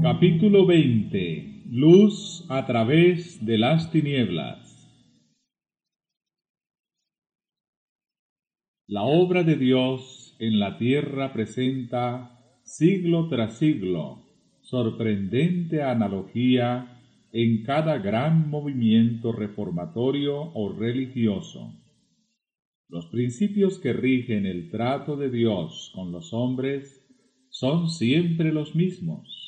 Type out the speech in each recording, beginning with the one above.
Capítulo 20 Luz a través de las tinieblas. La obra de Dios en la tierra presenta, siglo tras siglo, sorprendente analogía en cada gran movimiento reformatorio o religioso. Los principios que rigen el trato de Dios con los hombres son siempre los mismos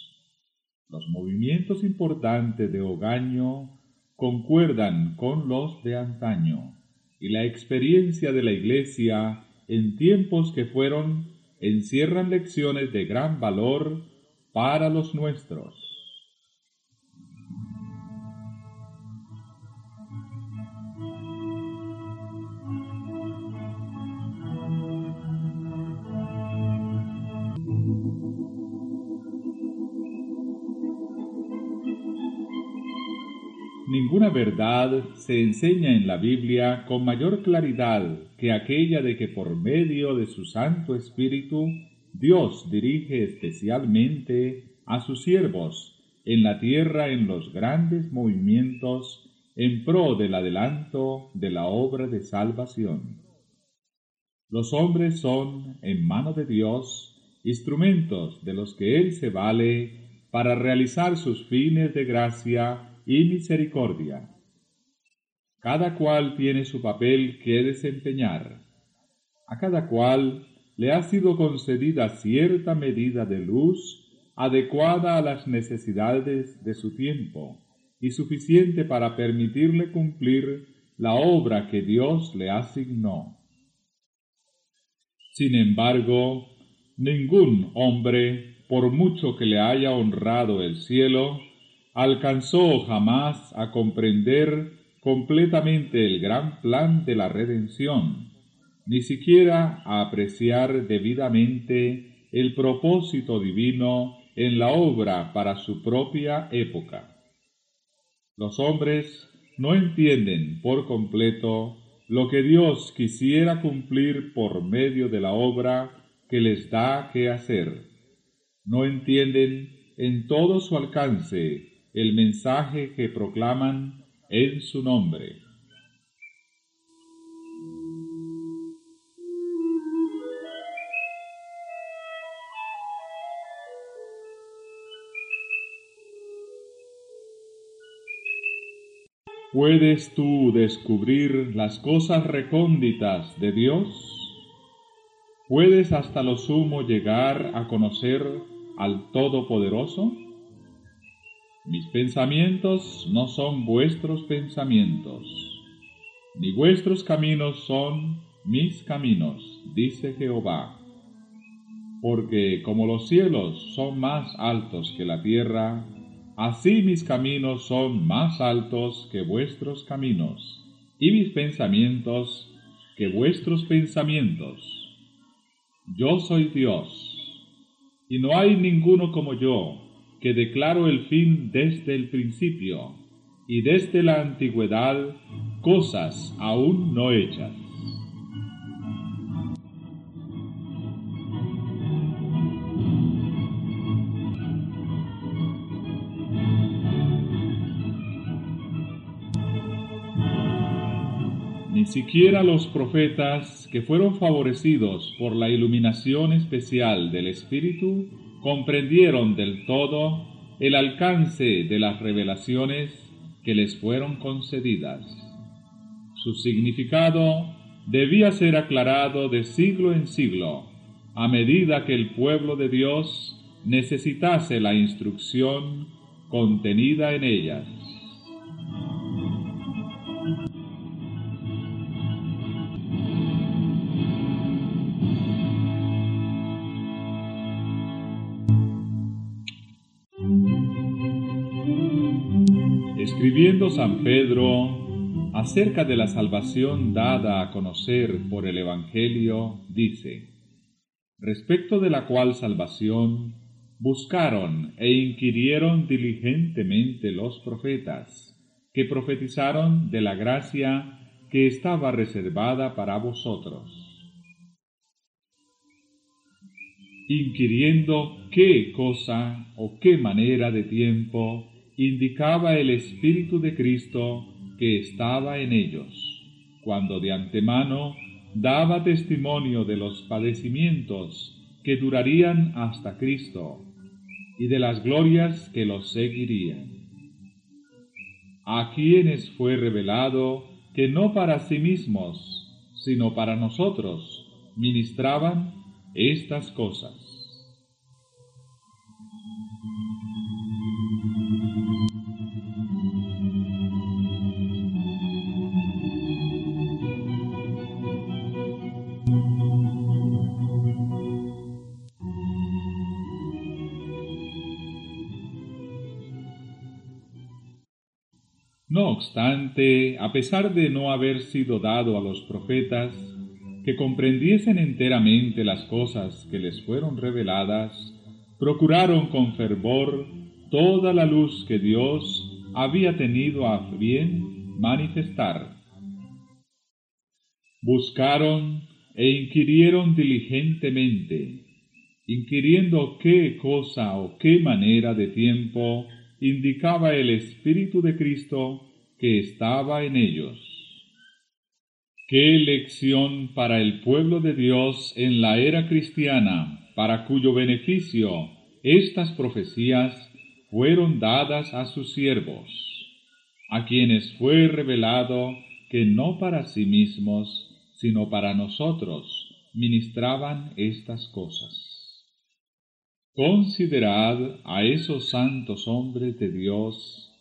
los movimientos importantes de Ogaño concuerdan con los de antaño, y la experiencia de la Iglesia en tiempos que fueron encierran lecciones de gran valor para los nuestros. Verdad se enseña en la Biblia con mayor claridad que aquella de que por medio de su Santo Espíritu Dios dirige especialmente a sus siervos en la tierra en los grandes movimientos en pro del adelanto de la obra de salvación. Los hombres son, en mano de Dios, instrumentos de los que Él se vale para realizar sus fines de gracia y misericordia. Cada cual tiene su papel que desempeñar. A cada cual le ha sido concedida cierta medida de luz adecuada a las necesidades de su tiempo y suficiente para permitirle cumplir la obra que Dios le asignó. Sin embargo, ningún hombre, por mucho que le haya honrado el cielo, alcanzó jamás a comprender completamente el gran plan de la redención, ni siquiera a apreciar debidamente el propósito divino en la obra para su propia época. Los hombres no entienden por completo lo que Dios quisiera cumplir por medio de la obra que les da que hacer. No entienden en todo su alcance el mensaje que proclaman en su nombre. ¿Puedes tú descubrir las cosas recónditas de Dios? ¿Puedes hasta lo sumo llegar a conocer al Todopoderoso? Pensamientos no son vuestros pensamientos, ni vuestros caminos son mis caminos, dice Jehová. Porque como los cielos son más altos que la tierra, así mis caminos son más altos que vuestros caminos, y mis pensamientos que vuestros pensamientos. Yo soy Dios, y no hay ninguno como yo que declaro el fin desde el principio y desde la antigüedad cosas aún no hechas. Ni siquiera los profetas que fueron favorecidos por la iluminación especial del Espíritu comprendieron del todo el alcance de las revelaciones que les fueron concedidas. Su significado debía ser aclarado de siglo en siglo, a medida que el pueblo de Dios necesitase la instrucción contenida en ellas. Escribiendo San Pedro acerca de la salvación dada a conocer por el Evangelio, dice, respecto de la cual salvación buscaron e inquirieron diligentemente los profetas, que profetizaron de la gracia que estaba reservada para vosotros. Inquiriendo qué cosa o qué manera de tiempo indicaba el Espíritu de Cristo que estaba en ellos, cuando de antemano daba testimonio de los padecimientos que durarían hasta Cristo y de las glorias que los seguirían. A quienes fue revelado que no para sí mismos, sino para nosotros, ministraban estas cosas No obstante, a pesar de no haber sido dado a los profetas que comprendiesen enteramente las cosas que les fueron reveladas, procuraron con fervor toda la luz que Dios había tenido a bien manifestar. Buscaron e inquirieron diligentemente, inquiriendo qué cosa o qué manera de tiempo indicaba el Espíritu de Cristo que estaba en ellos. Qué lección para el pueblo de Dios en la era cristiana, para cuyo beneficio estas profecías fueron dadas a sus siervos, a quienes fue revelado que no para sí mismos, sino para nosotros ministraban estas cosas. Considerad a esos santos hombres de Dios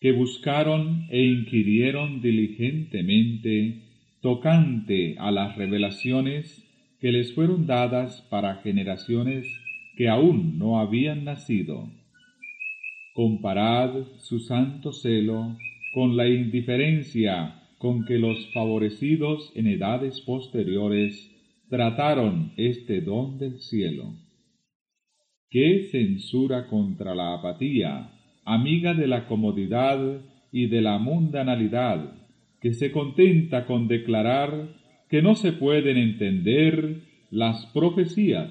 que buscaron e inquirieron diligentemente tocante a las revelaciones que les fueron dadas para generaciones que aún no habían nacido. Comparad su santo celo con la indiferencia con que los favorecidos en edades posteriores trataron este don del cielo. ¿Qué censura contra la apatía amiga de la comodidad y de la mundanalidad, que se contenta con declarar que no se pueden entender las profecías.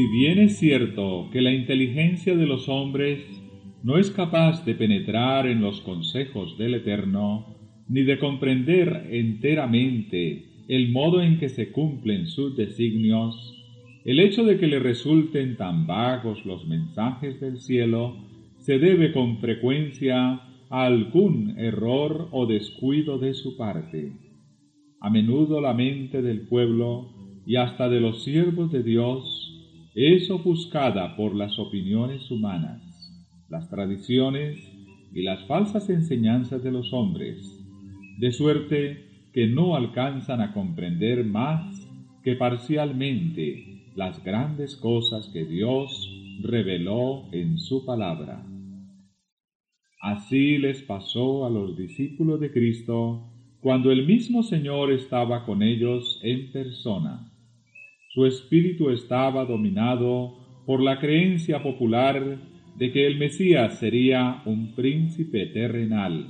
Si bien es cierto que la inteligencia de los hombres no es capaz de penetrar en los consejos del Eterno, ni de comprender enteramente el modo en que se cumplen sus designios, el hecho de que le resulten tan vagos los mensajes del cielo se debe con frecuencia a algún error o descuido de su parte. A menudo la mente del pueblo y hasta de los siervos de Dios es ofuscada por las opiniones humanas las tradiciones y las falsas enseñanzas de los hombres, de suerte que no alcanzan a comprender más que parcialmente las grandes cosas que Dios reveló en su palabra. Así les pasó a los discípulos de Cristo cuando el mismo Señor estaba con ellos en persona. Su espíritu estaba dominado por la creencia popular de que el Mesías sería un príncipe terrenal,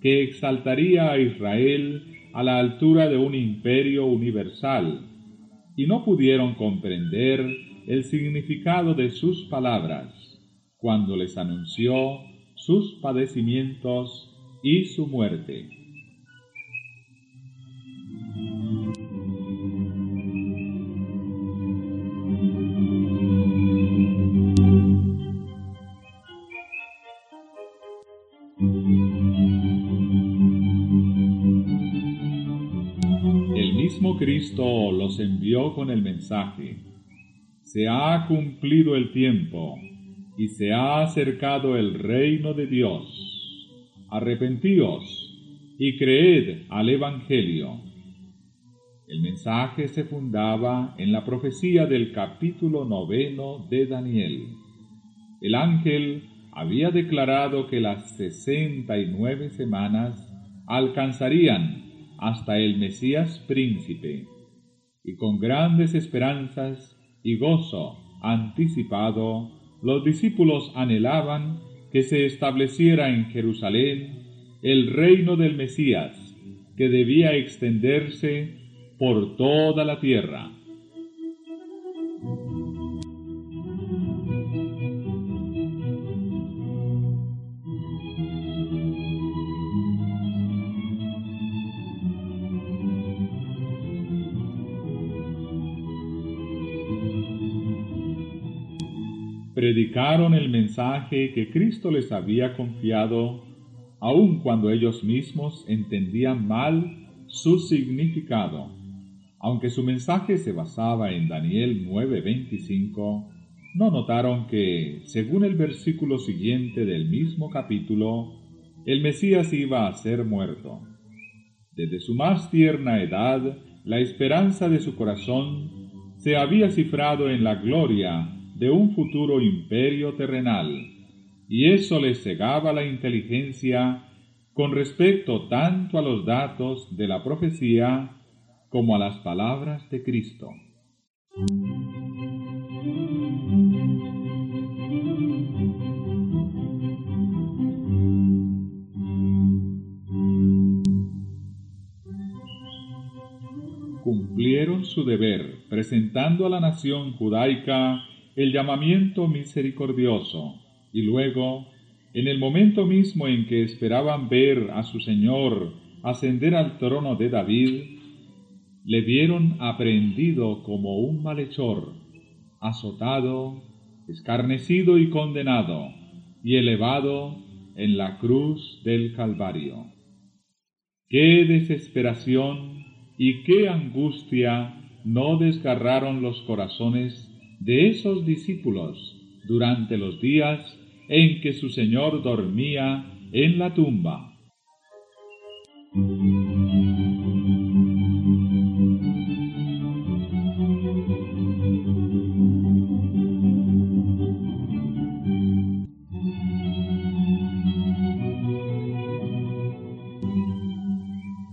que exaltaría a Israel a la altura de un imperio universal, y no pudieron comprender el significado de sus palabras cuando les anunció sus padecimientos y su muerte. Cristo los envió con el mensaje. Se ha cumplido el tiempo y se ha acercado el reino de Dios. Arrepentíos y creed al Evangelio. El mensaje se fundaba en la profecía del capítulo noveno de Daniel, El ángel había declarado que las sesenta y nueve semanas alcanzarían hasta el Mesías príncipe, y con grandes esperanzas y gozo anticipado, los discípulos anhelaban que se estableciera en Jerusalén el reino del Mesías, que debía extenderse por toda la tierra. El mensaje que Cristo les había confiado, aun cuando ellos mismos entendían mal su significado. Aunque su mensaje se basaba en Daniel 9:25, no notaron que, según el versículo siguiente del mismo capítulo, el Mesías iba a ser muerto. Desde su más tierna edad, la esperanza de su corazón se había cifrado en la gloria de un futuro imperio terrenal, y eso les cegaba la inteligencia con respecto tanto a los datos de la profecía como a las palabras de Cristo. Cumplieron su deber presentando a la nación judaica el llamamiento misericordioso y luego, en el momento mismo en que esperaban ver a su Señor ascender al trono de David, le vieron aprehendido como un malhechor, azotado, escarnecido y condenado, y elevado en la cruz del Calvario. Qué desesperación y qué angustia no desgarraron los corazones de esos discípulos durante los días en que su Señor dormía en la tumba.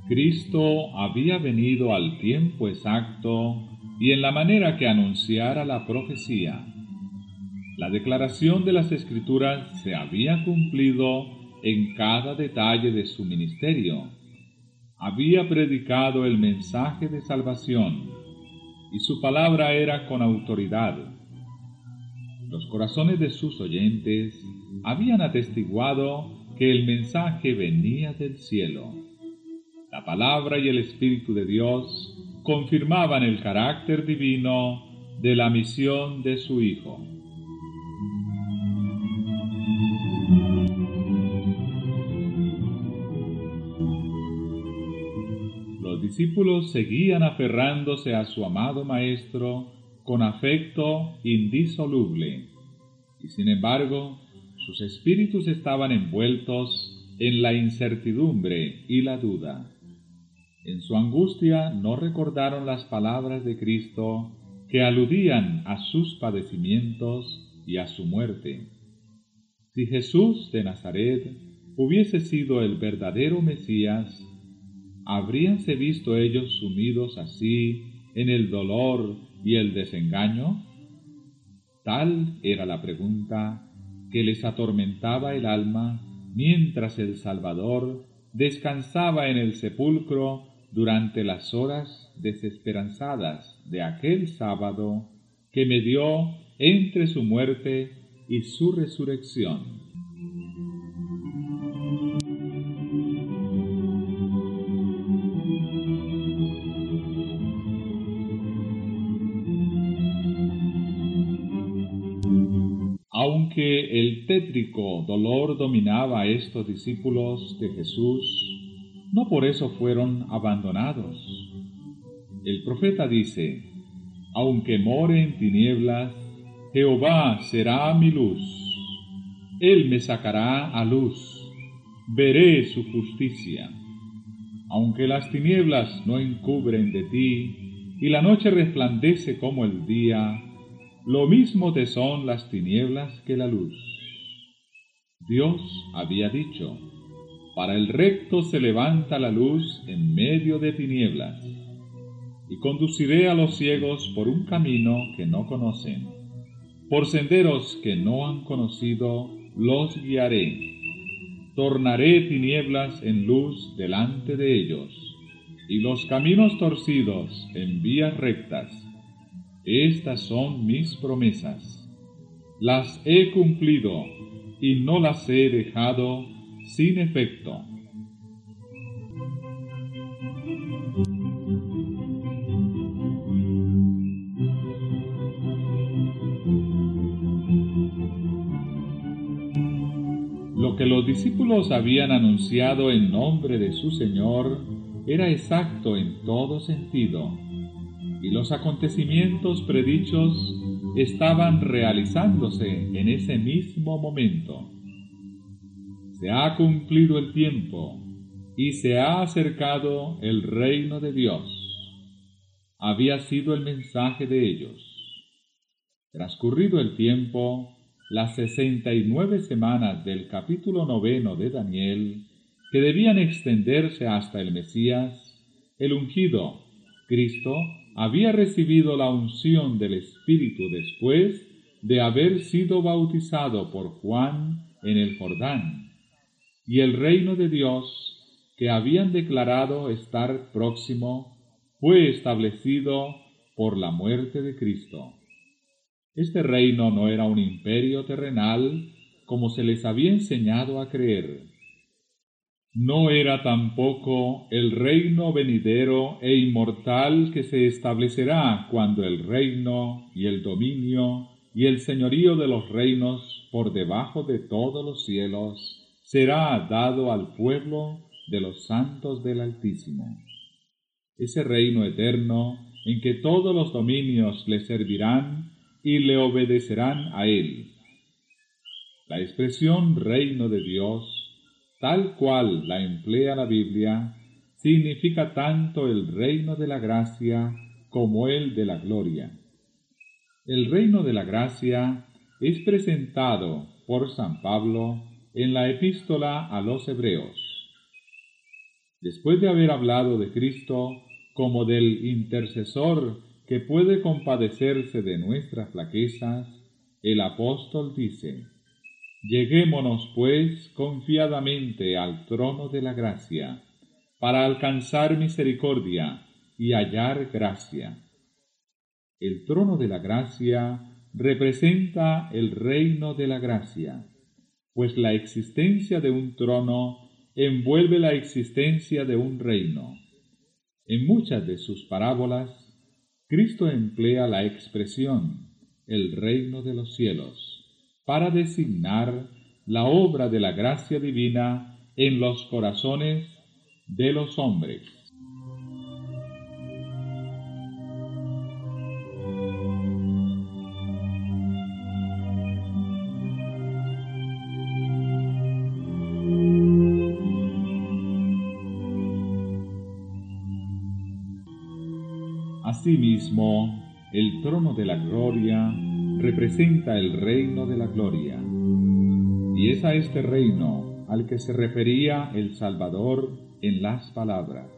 Cristo había venido al tiempo exacto y en la manera que anunciara la profecía. La declaración de las escrituras se había cumplido en cada detalle de su ministerio. Había predicado el mensaje de salvación y su palabra era con autoridad. Los corazones de sus oyentes habían atestiguado que el mensaje venía del cielo. La palabra y el Espíritu de Dios confirmaban el carácter divino de la misión de su Hijo. Los discípulos seguían aferrándose a su amado Maestro con afecto indisoluble, y sin embargo sus espíritus estaban envueltos en la incertidumbre y la duda. En su angustia no recordaron las palabras de Cristo que aludían a sus padecimientos y a su muerte. Si Jesús de Nazaret hubiese sido el verdadero Mesías, ¿habríanse visto ellos sumidos así en el dolor y el desengaño? Tal era la pregunta que les atormentaba el alma mientras el Salvador descansaba en el sepulcro durante las horas desesperanzadas de aquel sábado que me dio entre su muerte y su resurrección. Aunque el tétrico dolor dominaba a estos discípulos de Jesús, no por eso fueron abandonados. El profeta dice, aunque more en tinieblas, Jehová será mi luz. Él me sacará a luz, veré su justicia. Aunque las tinieblas no encubren de ti, y la noche resplandece como el día, lo mismo te son las tinieblas que la luz. Dios había dicho, para el recto se levanta la luz en medio de tinieblas, y conduciré a los ciegos por un camino que no conocen, por senderos que no han conocido, los guiaré. Tornaré tinieblas en luz delante de ellos, y los caminos torcidos en vías rectas. Estas son mis promesas. Las he cumplido y no las he dejado sin efecto. Lo que los discípulos habían anunciado en nombre de su Señor era exacto en todo sentido, y los acontecimientos predichos estaban realizándose en ese mismo momento se ha cumplido el tiempo y se ha acercado el reino de Dios. Había sido el mensaje de ellos. Transcurrido el tiempo, las sesenta y nueve semanas del capítulo noveno de Daniel, que debían extenderse hasta el Mesías, el ungido, Cristo, había recibido la unción del Espíritu después de haber sido bautizado por Juan en el Jordán y el reino de Dios que habían declarado estar próximo fue establecido por la muerte de Cristo. Este reino no era un imperio terrenal como se les había enseñado a creer. No era tampoco el reino venidero e inmortal que se establecerá cuando el reino y el dominio y el señorío de los reinos por debajo de todos los cielos será dado al pueblo de los santos del Altísimo. Ese reino eterno en que todos los dominios le servirán y le obedecerán a él. La expresión reino de Dios, tal cual la emplea la Biblia, significa tanto el reino de la gracia como el de la gloria. El reino de la gracia es presentado por San Pablo en la epístola a los Hebreos. Después de haber hablado de Cristo como del intercesor que puede compadecerse de nuestras flaquezas, el apóstol dice, Lleguémonos pues confiadamente al trono de la gracia, para alcanzar misericordia y hallar gracia. El trono de la gracia representa el reino de la gracia pues la existencia de un trono envuelve la existencia de un reino. En muchas de sus parábolas, Cristo emplea la expresión el reino de los cielos para designar la obra de la gracia divina en los corazones de los hombres. El trono de la gloria representa el reino de la gloria, y es a este reino al que se refería el Salvador en las palabras.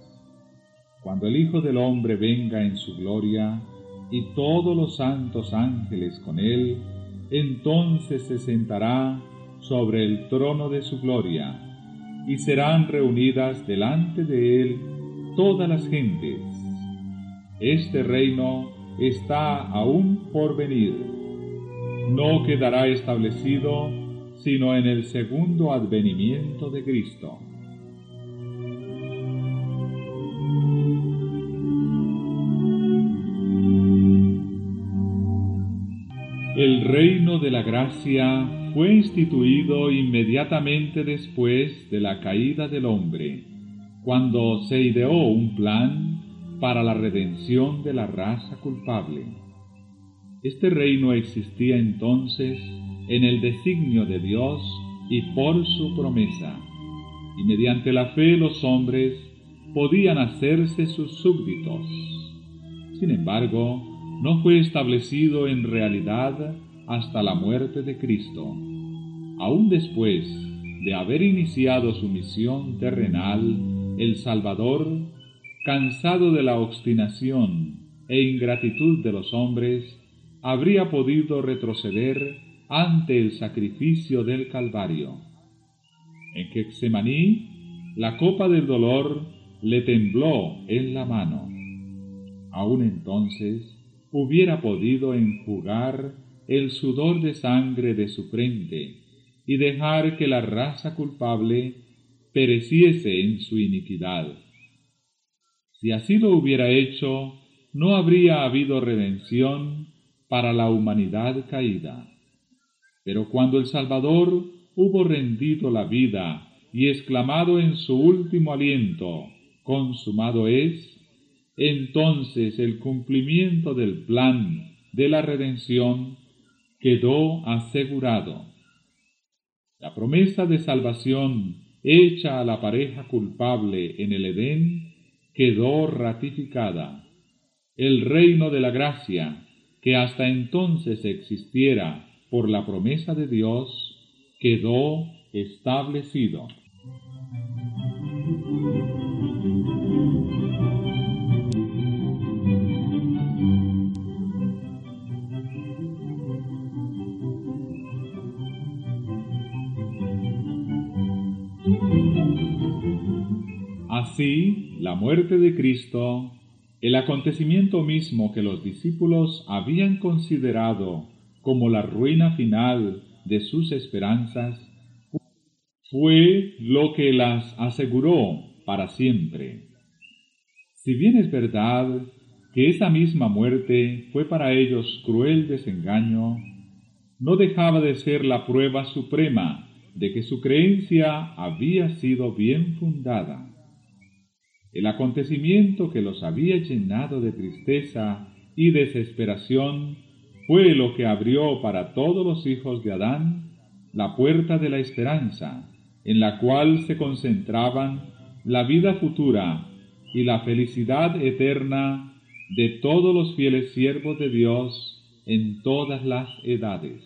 Cuando el Hijo del Hombre venga en su gloria, y todos los santos ángeles con él, entonces se sentará sobre el trono de su gloria, y serán reunidas delante de él todas las gentes este reino está aún por venir. No quedará establecido sino en el segundo advenimiento de Cristo. El reino de la gracia fue instituido inmediatamente después de la caída del hombre, cuando se ideó un plan para la redención de la raza culpable. Este reino existía entonces en el designio de Dios y por su promesa, y mediante la fe los hombres podían hacerse sus súbditos. Sin embargo, no fue establecido en realidad hasta la muerte de Cristo. Aún después de haber iniciado su misión terrenal, el Salvador, cansado de la obstinación e ingratitud de los hombres, habría podido retroceder ante el sacrificio del Calvario. En Getsemaní, la copa del dolor le tembló en la mano. Aún entonces hubiera podido enjugar el sudor de sangre de su frente y dejar que la raza culpable pereciese en su iniquidad. Si así lo hubiera hecho, no habría habido redención para la humanidad caída. Pero cuando el Salvador hubo rendido la vida y exclamado en su último aliento, consumado es, entonces el cumplimiento del plan de la redención quedó asegurado. La promesa de salvación hecha a la pareja culpable en el Edén quedó ratificada. El reino de la gracia, que hasta entonces existiera por la promesa de Dios, quedó establecido. Así, la muerte de Cristo, el acontecimiento mismo que los discípulos habían considerado como la ruina final de sus esperanzas, fue lo que las aseguró para siempre. Si bien es verdad que esa misma muerte fue para ellos cruel desengaño, no dejaba de ser la prueba suprema de que su creencia había sido bien fundada. El acontecimiento que los había llenado de tristeza y desesperación fue lo que abrió para todos los hijos de Adán la puerta de la esperanza, en la cual se concentraban la vida futura y la felicidad eterna de todos los fieles siervos de Dios en todas las edades.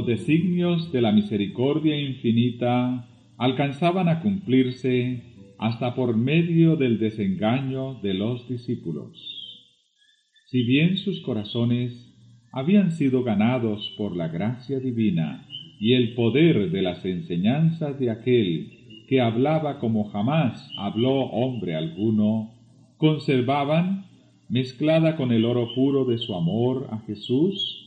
Los designios de la misericordia infinita alcanzaban a cumplirse hasta por medio del desengaño de los discípulos. Si bien sus corazones habían sido ganados por la gracia divina y el poder de las enseñanzas de aquel que hablaba como jamás habló hombre alguno, conservaban, mezclada con el oro puro de su amor a Jesús,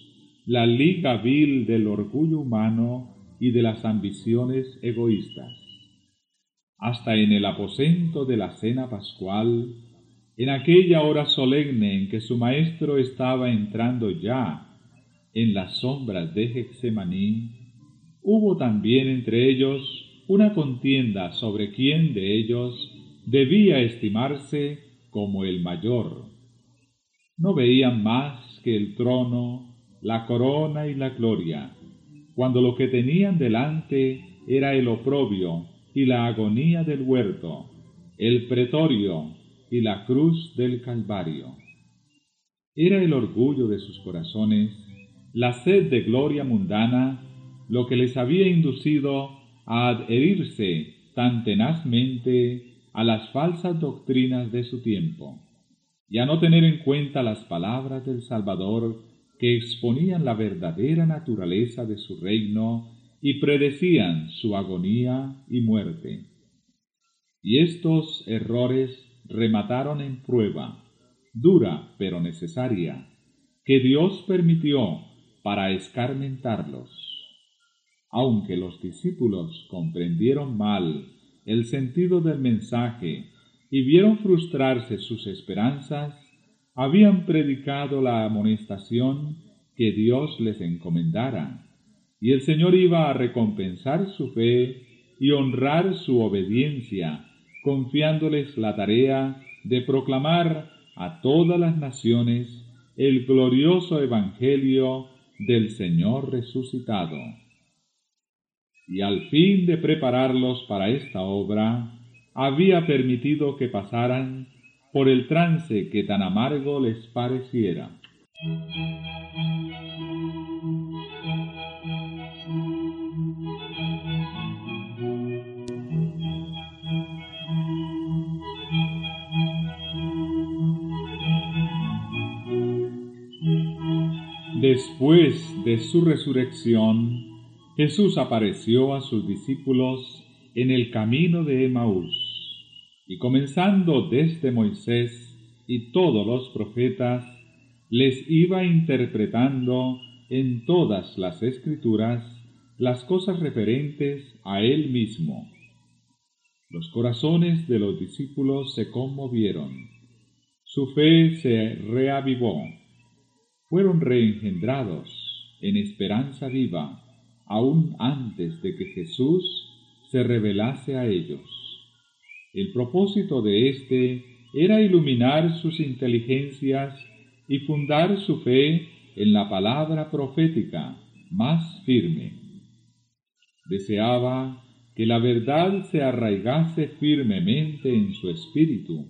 la liga vil del orgullo humano y de las ambiciones egoístas. Hasta en el aposento de la cena pascual, en aquella hora solemne en que su maestro estaba entrando ya en las sombras de Getsemaní, hubo también entre ellos una contienda sobre quién de ellos debía estimarse como el mayor. No veían más que el trono la corona y la gloria, cuando lo que tenían delante era el oprobio y la agonía del huerto, el pretorio y la cruz del Calvario. Era el orgullo de sus corazones, la sed de gloria mundana, lo que les había inducido a adherirse tan tenazmente a las falsas doctrinas de su tiempo, y a no tener en cuenta las palabras del Salvador que exponían la verdadera naturaleza de su reino y predecían su agonía y muerte. Y estos errores remataron en prueba, dura pero necesaria, que Dios permitió para escarmentarlos. Aunque los discípulos comprendieron mal el sentido del mensaje y vieron frustrarse sus esperanzas, habían predicado la amonestación que Dios les encomendara, y el Señor iba a recompensar su fe y honrar su obediencia, confiándoles la tarea de proclamar a todas las naciones el glorioso Evangelio del Señor resucitado. Y al fin de prepararlos para esta obra, había permitido que pasaran por el trance que tan amargo les pareciera. Después de su resurrección, Jesús apareció a sus discípulos en el camino de Emaús, y comenzando desde Moisés y todos los profetas, les iba interpretando en todas las escrituras las cosas referentes a él mismo. Los corazones de los discípulos se conmovieron, su fe se reavivó fueron reengendrados en esperanza viva aún antes de que Jesús se revelase a ellos. El propósito de éste era iluminar sus inteligencias y fundar su fe en la palabra profética más firme. Deseaba que la verdad se arraigase firmemente en su espíritu,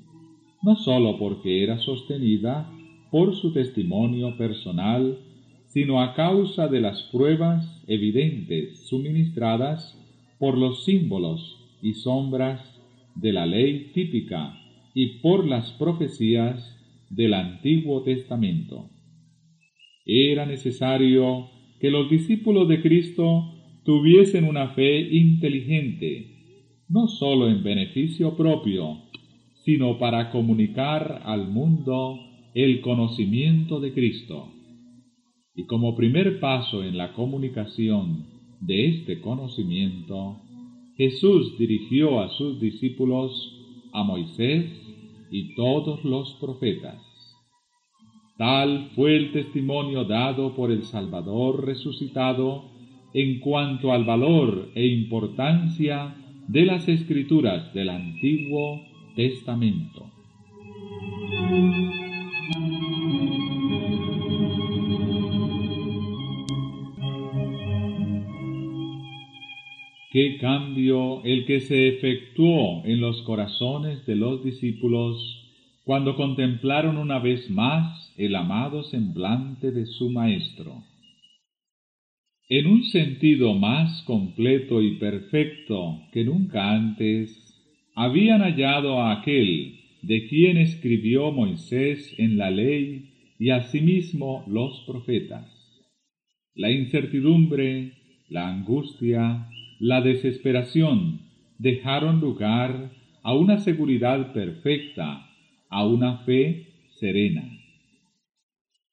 no sólo porque era sostenida por su testimonio personal, sino a causa de las pruebas evidentes suministradas por los símbolos y sombras de la ley típica y por las profecías del Antiguo Testamento. Era necesario que los discípulos de Cristo tuviesen una fe inteligente, no sólo en beneficio propio, sino para comunicar al mundo el conocimiento de Cristo. Y como primer paso en la comunicación de este conocimiento, Jesús dirigió a sus discípulos a Moisés y todos los profetas. Tal fue el testimonio dado por el Salvador resucitado en cuanto al valor e importancia de las escrituras del Antiguo Testamento. Qué cambio el que se efectuó en los corazones de los discípulos cuando contemplaron una vez más el amado semblante de su Maestro. En un sentido más completo y perfecto que nunca antes, habían hallado a aquel de quien escribió Moisés en la ley y asimismo los profetas. La incertidumbre, la angustia, la desesperación dejaron lugar a una seguridad perfecta, a una fe serena.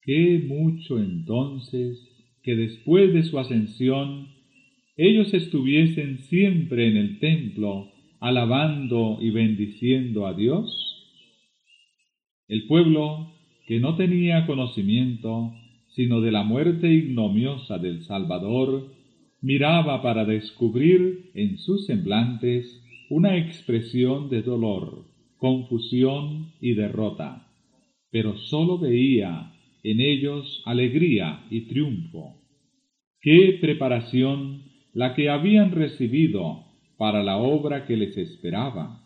Qué mucho entonces que después de su ascensión ellos estuviesen siempre en el templo alabando y bendiciendo a Dios? El pueblo, que no tenía conocimiento sino de la muerte ignomiosa del Salvador, miraba para descubrir en sus semblantes una expresión de dolor, confusión y derrota, pero sólo veía en ellos alegría y triunfo. Qué preparación la que habían recibido para la obra que les esperaba.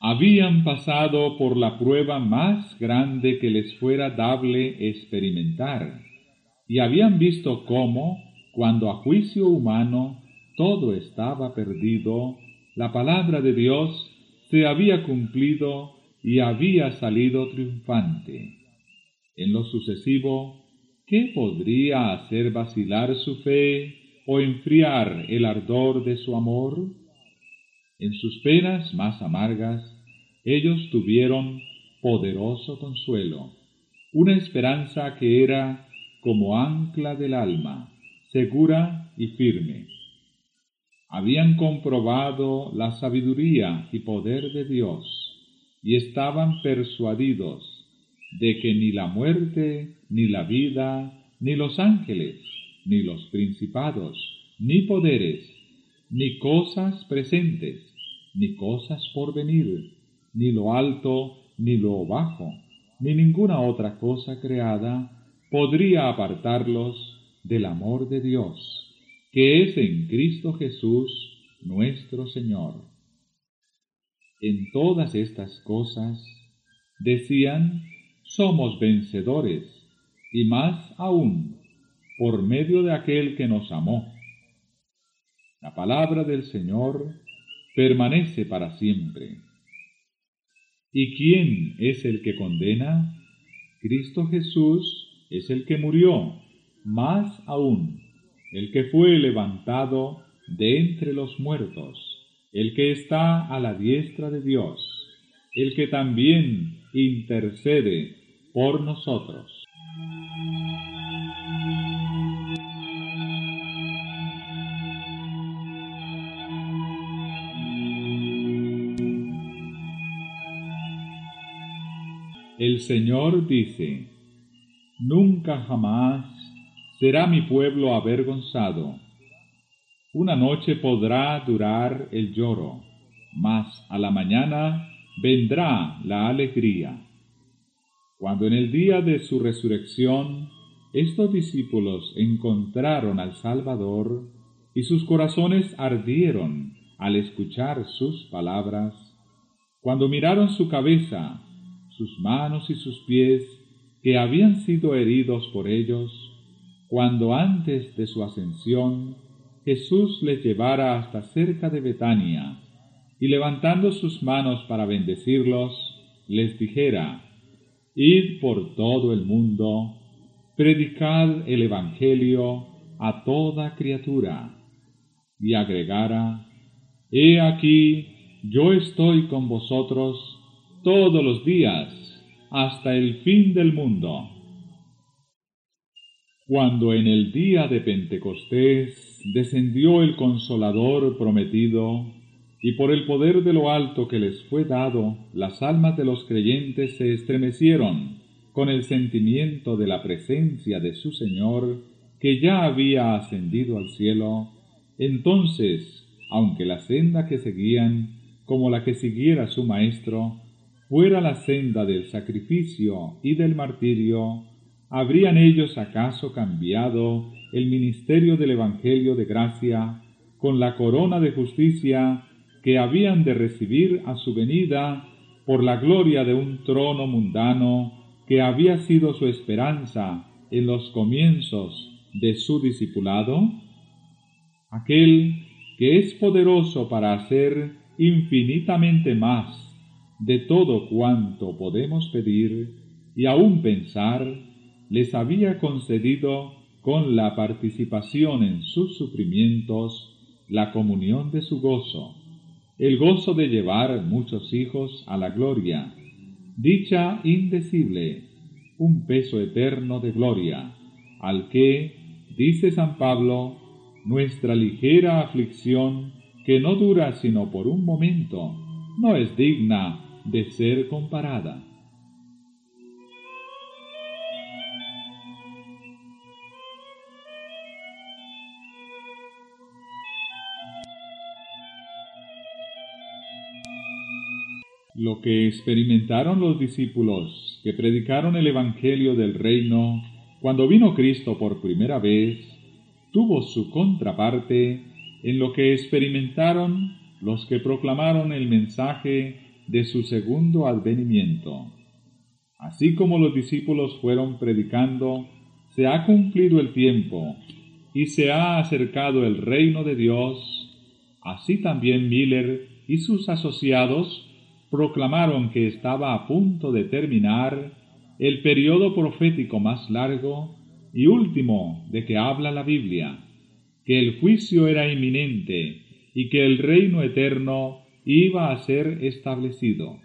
Habían pasado por la prueba más grande que les fuera dable experimentar, y habían visto cómo, cuando a juicio humano todo estaba perdido, la palabra de Dios se había cumplido y había salido triunfante. En lo sucesivo, ¿qué podría hacer vacilar su fe o enfriar el ardor de su amor? En sus penas más amargas, ellos tuvieron poderoso consuelo, una esperanza que era como ancla del alma segura y firme. Habían comprobado la sabiduría y poder de Dios y estaban persuadidos de que ni la muerte, ni la vida, ni los ángeles, ni los principados, ni poderes, ni cosas presentes, ni cosas por venir, ni lo alto, ni lo bajo, ni ninguna otra cosa creada podría apartarlos del amor de Dios, que es en Cristo Jesús nuestro Señor. En todas estas cosas, decían, somos vencedores, y más aún, por medio de aquel que nos amó. La palabra del Señor permanece para siempre. ¿Y quién es el que condena? Cristo Jesús es el que murió, más aún, el que fue levantado de entre los muertos, el que está a la diestra de Dios, el que también intercede por nosotros. El Señor dice, Nunca jamás será mi pueblo avergonzado. Una noche podrá durar el lloro, mas a la mañana vendrá la alegría. Cuando en el día de su resurrección estos discípulos encontraron al Salvador y sus corazones ardieron al escuchar sus palabras, cuando miraron su cabeza sus manos y sus pies, que habían sido heridos por ellos, cuando antes de su ascensión Jesús les llevara hasta cerca de Betania, y levantando sus manos para bendecirlos, les dijera, Id por todo el mundo, predicad el Evangelio a toda criatura, y agregara, He aquí, yo estoy con vosotros todos los días hasta el fin del mundo. Cuando en el día de Pentecostés descendió el consolador prometido, y por el poder de lo alto que les fue dado, las almas de los creyentes se estremecieron con el sentimiento de la presencia de su Señor, que ya había ascendido al cielo, entonces, aunque la senda que seguían, como la que siguiera su Maestro, fuera la senda del sacrificio y del martirio, ¿habrían ellos acaso cambiado el ministerio del Evangelio de gracia con la corona de justicia que habían de recibir a su venida por la gloria de un trono mundano que había sido su esperanza en los comienzos de su discipulado? Aquel que es poderoso para hacer infinitamente más de todo cuanto podemos pedir y aún pensar, les había concedido con la participación en sus sufrimientos la comunión de su gozo, el gozo de llevar muchos hijos a la gloria, dicha indecible, un peso eterno de gloria, al que, dice San Pablo, nuestra ligera aflicción, que no dura sino por un momento, no es digna de ser comparada. Lo que experimentaron los discípulos que predicaron el Evangelio del Reino cuando vino Cristo por primera vez, tuvo su contraparte en lo que experimentaron los que proclamaron el mensaje de su segundo advenimiento. Así como los discípulos fueron predicando, se ha cumplido el tiempo y se ha acercado el reino de Dios, así también Miller y sus asociados proclamaron que estaba a punto de terminar el periodo profético más largo y último de que habla la Biblia, que el juicio era inminente y que el reino eterno iba a ser establecido.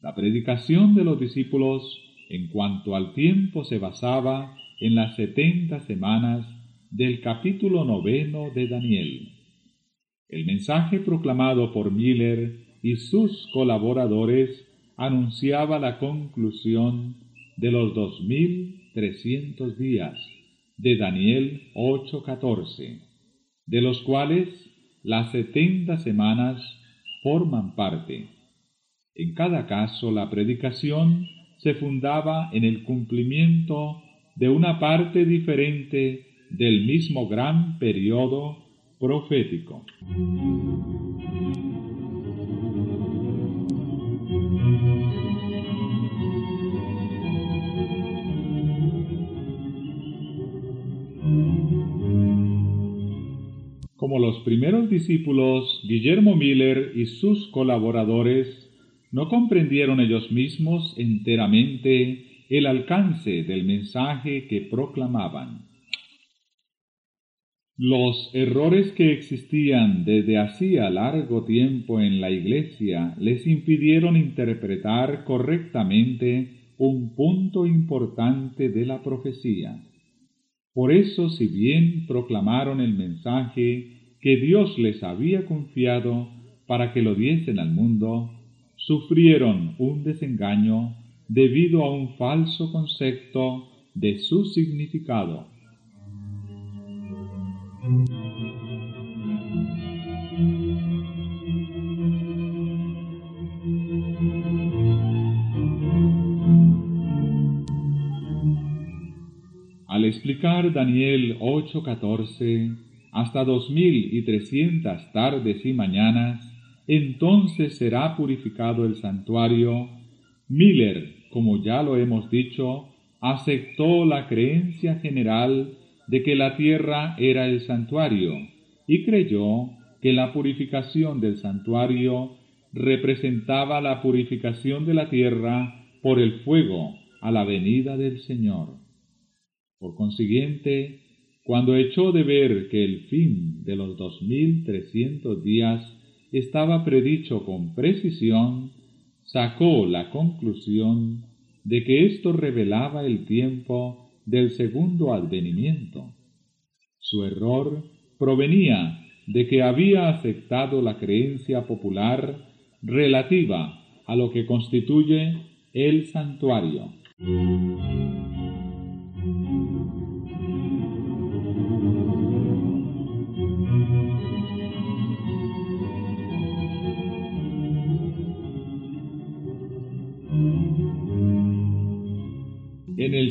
La predicación de los discípulos en cuanto al tiempo se basaba en las setenta semanas del capítulo noveno de Daniel. El mensaje proclamado por Miller y sus colaboradores anunciaba la conclusión de los dos mil trescientos días de Daniel 8:14, de los cuales las setenta semanas forman parte. En cada caso, la predicación se fundaba en el cumplimiento de una parte diferente del mismo gran periodo profético. Como los primeros discípulos, Guillermo Miller y sus colaboradores no comprendieron ellos mismos enteramente el alcance del mensaje que proclamaban. Los errores que existían desde hacía largo tiempo en la Iglesia les impidieron interpretar correctamente un punto importante de la profecía. Por eso, si bien proclamaron el mensaje que Dios les había confiado para que lo diesen al mundo, sufrieron un desengaño debido a un falso concepto de su significado. Al explicar Daniel 8:14 hasta dos mil y trescientas tardes y mañanas, entonces será purificado el santuario. Miller, como ya lo hemos dicho, aceptó la creencia general de que la tierra era el santuario y creyó que la purificación del santuario representaba la purificación de la tierra por el fuego a la venida del Señor. Por consiguiente, cuando echó de ver que el fin de los dos mil trescientos días estaba predicho con precisión, sacó la conclusión de que esto revelaba el tiempo del segundo advenimiento. Su error provenía de que había aceptado la creencia popular relativa a lo que constituye el santuario.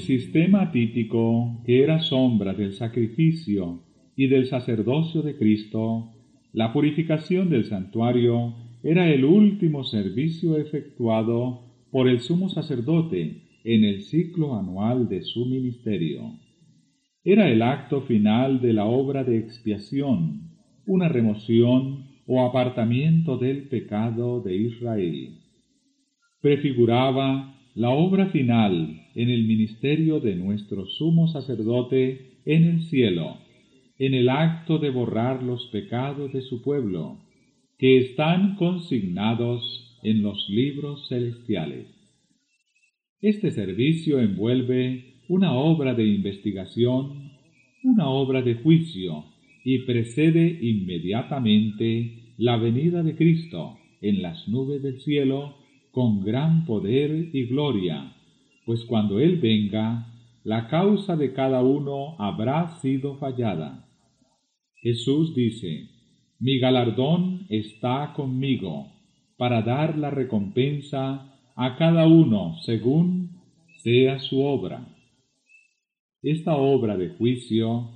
Sistema típico, que era sombra del sacrificio y del sacerdocio de Cristo, la purificación del santuario era el último servicio efectuado por el sumo sacerdote en el ciclo anual de su ministerio. Era el acto final de la obra de expiación, una remoción o apartamiento del pecado de Israel. Prefiguraba la obra final en el ministerio de nuestro sumo sacerdote en el cielo, en el acto de borrar los pecados de su pueblo, que están consignados en los libros celestiales. Este servicio envuelve una obra de investigación, una obra de juicio, y precede inmediatamente la venida de Cristo en las nubes del cielo con gran poder y gloria, pues cuando Él venga, la causa de cada uno habrá sido fallada. Jesús dice, Mi galardón está conmigo, para dar la recompensa a cada uno según sea su obra. Esta obra de juicio,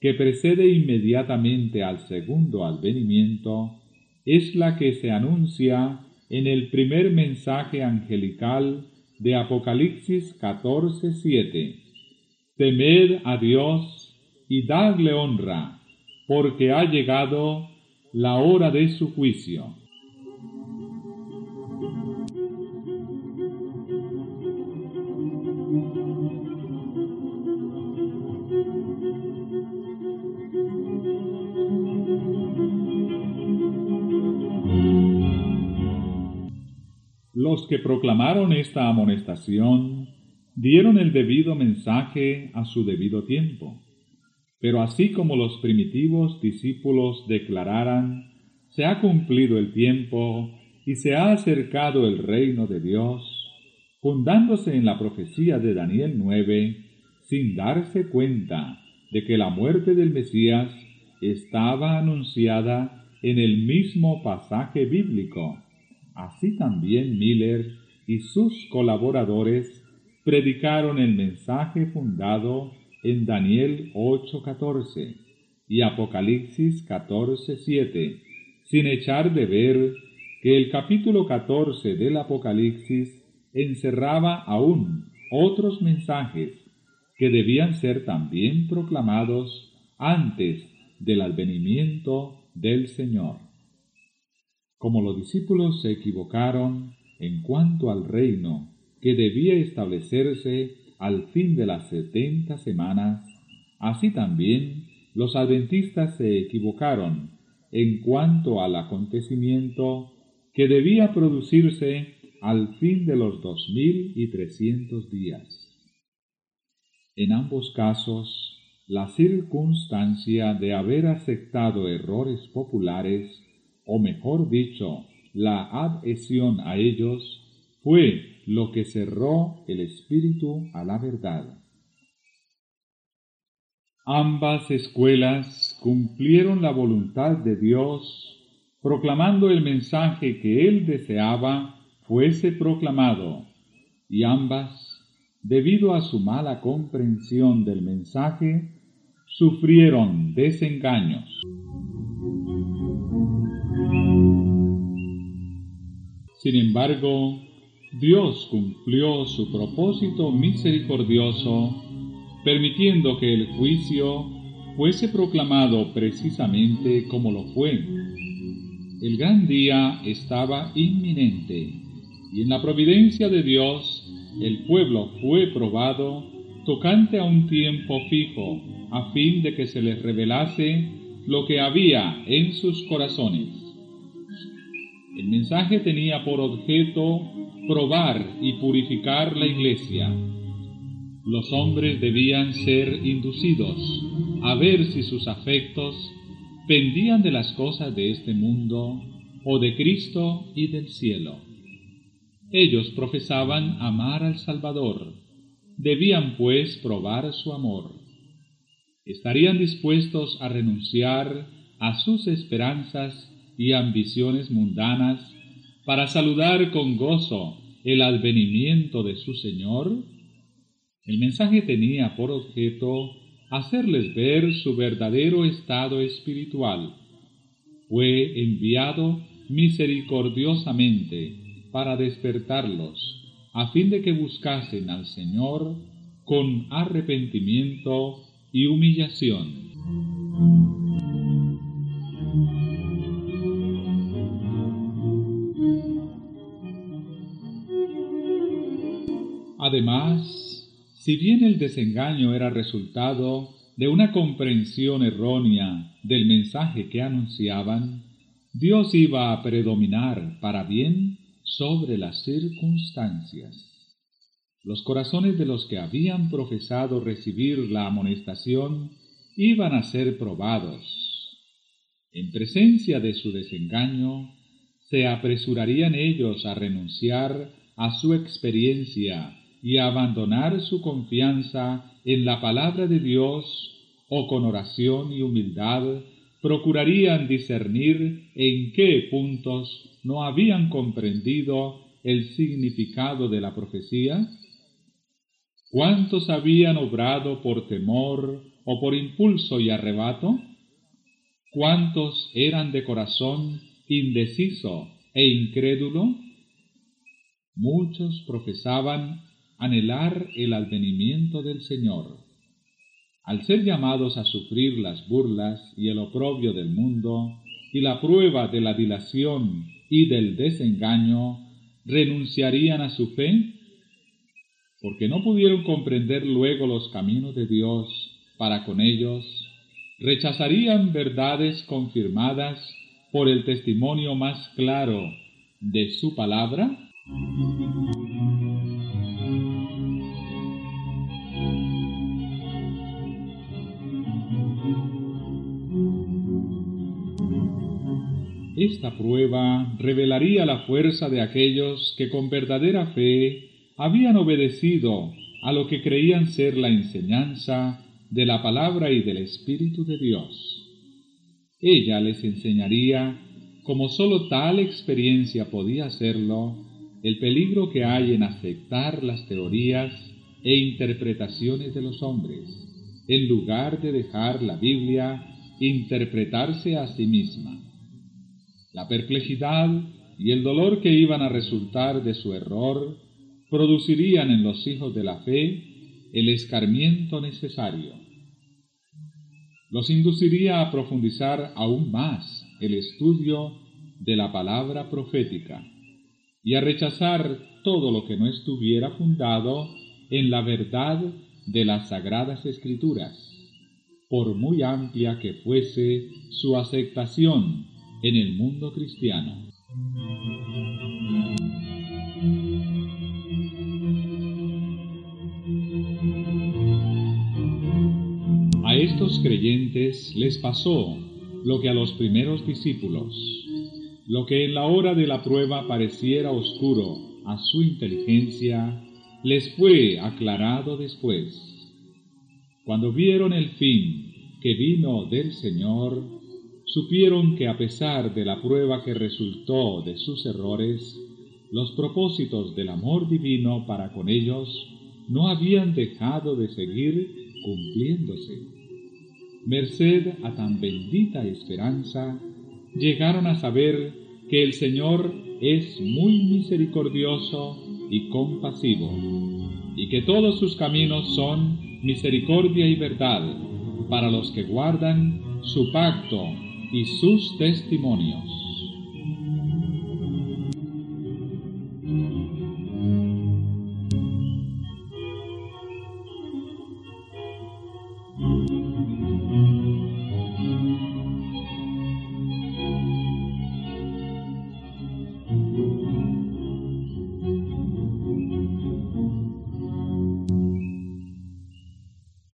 que precede inmediatamente al segundo advenimiento, es la que se anuncia en el primer mensaje angelical de Apocalipsis 14:7. Temed a Dios y dadle honra, porque ha llegado la hora de su juicio. Que proclamaron esta amonestación dieron el debido mensaje a su debido tiempo. Pero así como los primitivos discípulos declararan, se ha cumplido el tiempo y se ha acercado el reino de Dios, fundándose en la profecía de Daniel 9, sin darse cuenta de que la muerte del Mesías estaba anunciada en el mismo pasaje bíblico Así también Miller y sus colaboradores predicaron el mensaje fundado en Daniel 8:14 y Apocalipsis 14:7, sin echar de ver que el capítulo 14 del Apocalipsis encerraba aún otros mensajes que debían ser también proclamados antes del advenimiento del Señor. Como los discípulos se equivocaron en cuanto al reino que debía establecerse al fin de las setenta semanas, así también los adventistas se equivocaron en cuanto al acontecimiento que debía producirse al fin de los dos mil y trescientos días. En ambos casos, la circunstancia de haber aceptado errores populares, o mejor dicho, la adhesión a ellos, fue lo que cerró el espíritu a la verdad. Ambas escuelas cumplieron la voluntad de Dios, proclamando el mensaje que Él deseaba fuese proclamado, y ambas debido a su mala comprensión del mensaje, sufrieron desengaños. Sin embargo, Dios cumplió su propósito misericordioso, permitiendo que el juicio fuese proclamado precisamente como lo fue. El gran día estaba inminente, y en la providencia de Dios el pueblo fue probado tocante a un tiempo fijo, a fin de que se les revelase lo que había en sus corazones. El mensaje tenía por objeto probar y purificar la iglesia. Los hombres debían ser inducidos a ver si sus afectos pendían de las cosas de este mundo o de Cristo y del cielo. Ellos profesaban amar al Salvador, debían pues probar su amor. Estarían dispuestos a renunciar a sus esperanzas y ambiciones mundanas para saludar con gozo el advenimiento de su Señor? El mensaje tenía por objeto hacerles ver su verdadero estado espiritual. Fue enviado misericordiosamente para despertarlos, a fin de que buscasen al Señor con arrepentimiento y humillación. Además, si bien el desengaño era resultado de una comprensión errónea del mensaje que anunciaban, Dios iba a predominar para bien sobre las circunstancias. Los corazones de los que habían profesado recibir la amonestación iban a ser probados. En presencia de su desengaño, se apresurarían ellos a renunciar a su experiencia y abandonar su confianza en la palabra de Dios o con oración y humildad procurarían discernir en qué puntos no habían comprendido el significado de la profecía? ¿Cuántos habían obrado por temor o por impulso y arrebato? ¿Cuántos eran de corazón indeciso e incrédulo? Muchos profesaban anhelar el advenimiento del Señor. Al ser llamados a sufrir las burlas y el oprobio del mundo y la prueba de la dilación y del desengaño, renunciarían a su fe? Porque no pudieron comprender luego los caminos de Dios para con ellos, rechazarían verdades confirmadas por el testimonio más claro de su palabra? Esta prueba revelaría la fuerza de aquellos que con verdadera fe habían obedecido a lo que creían ser la enseñanza de la palabra y del Espíritu de Dios. Ella les enseñaría, como sólo tal experiencia podía hacerlo, el peligro que hay en aceptar las teorías e interpretaciones de los hombres, en lugar de dejar la Biblia interpretarse a sí misma. La perplejidad y el dolor que iban a resultar de su error producirían en los hijos de la fe el escarmiento necesario. Los induciría a profundizar aún más el estudio de la palabra profética y a rechazar todo lo que no estuviera fundado en la verdad de las sagradas escrituras, por muy amplia que fuese su aceptación en el mundo cristiano. A estos creyentes les pasó lo que a los primeros discípulos lo que en la hora de la prueba pareciera oscuro a su inteligencia, les fue aclarado después. Cuando vieron el fin que vino del Señor, supieron que a pesar de la prueba que resultó de sus errores, los propósitos del amor divino para con ellos no habían dejado de seguir cumpliéndose. Merced a tan bendita esperanza, llegaron a saber que el Señor es muy misericordioso y compasivo, y que todos sus caminos son misericordia y verdad para los que guardan su pacto y sus testimonios.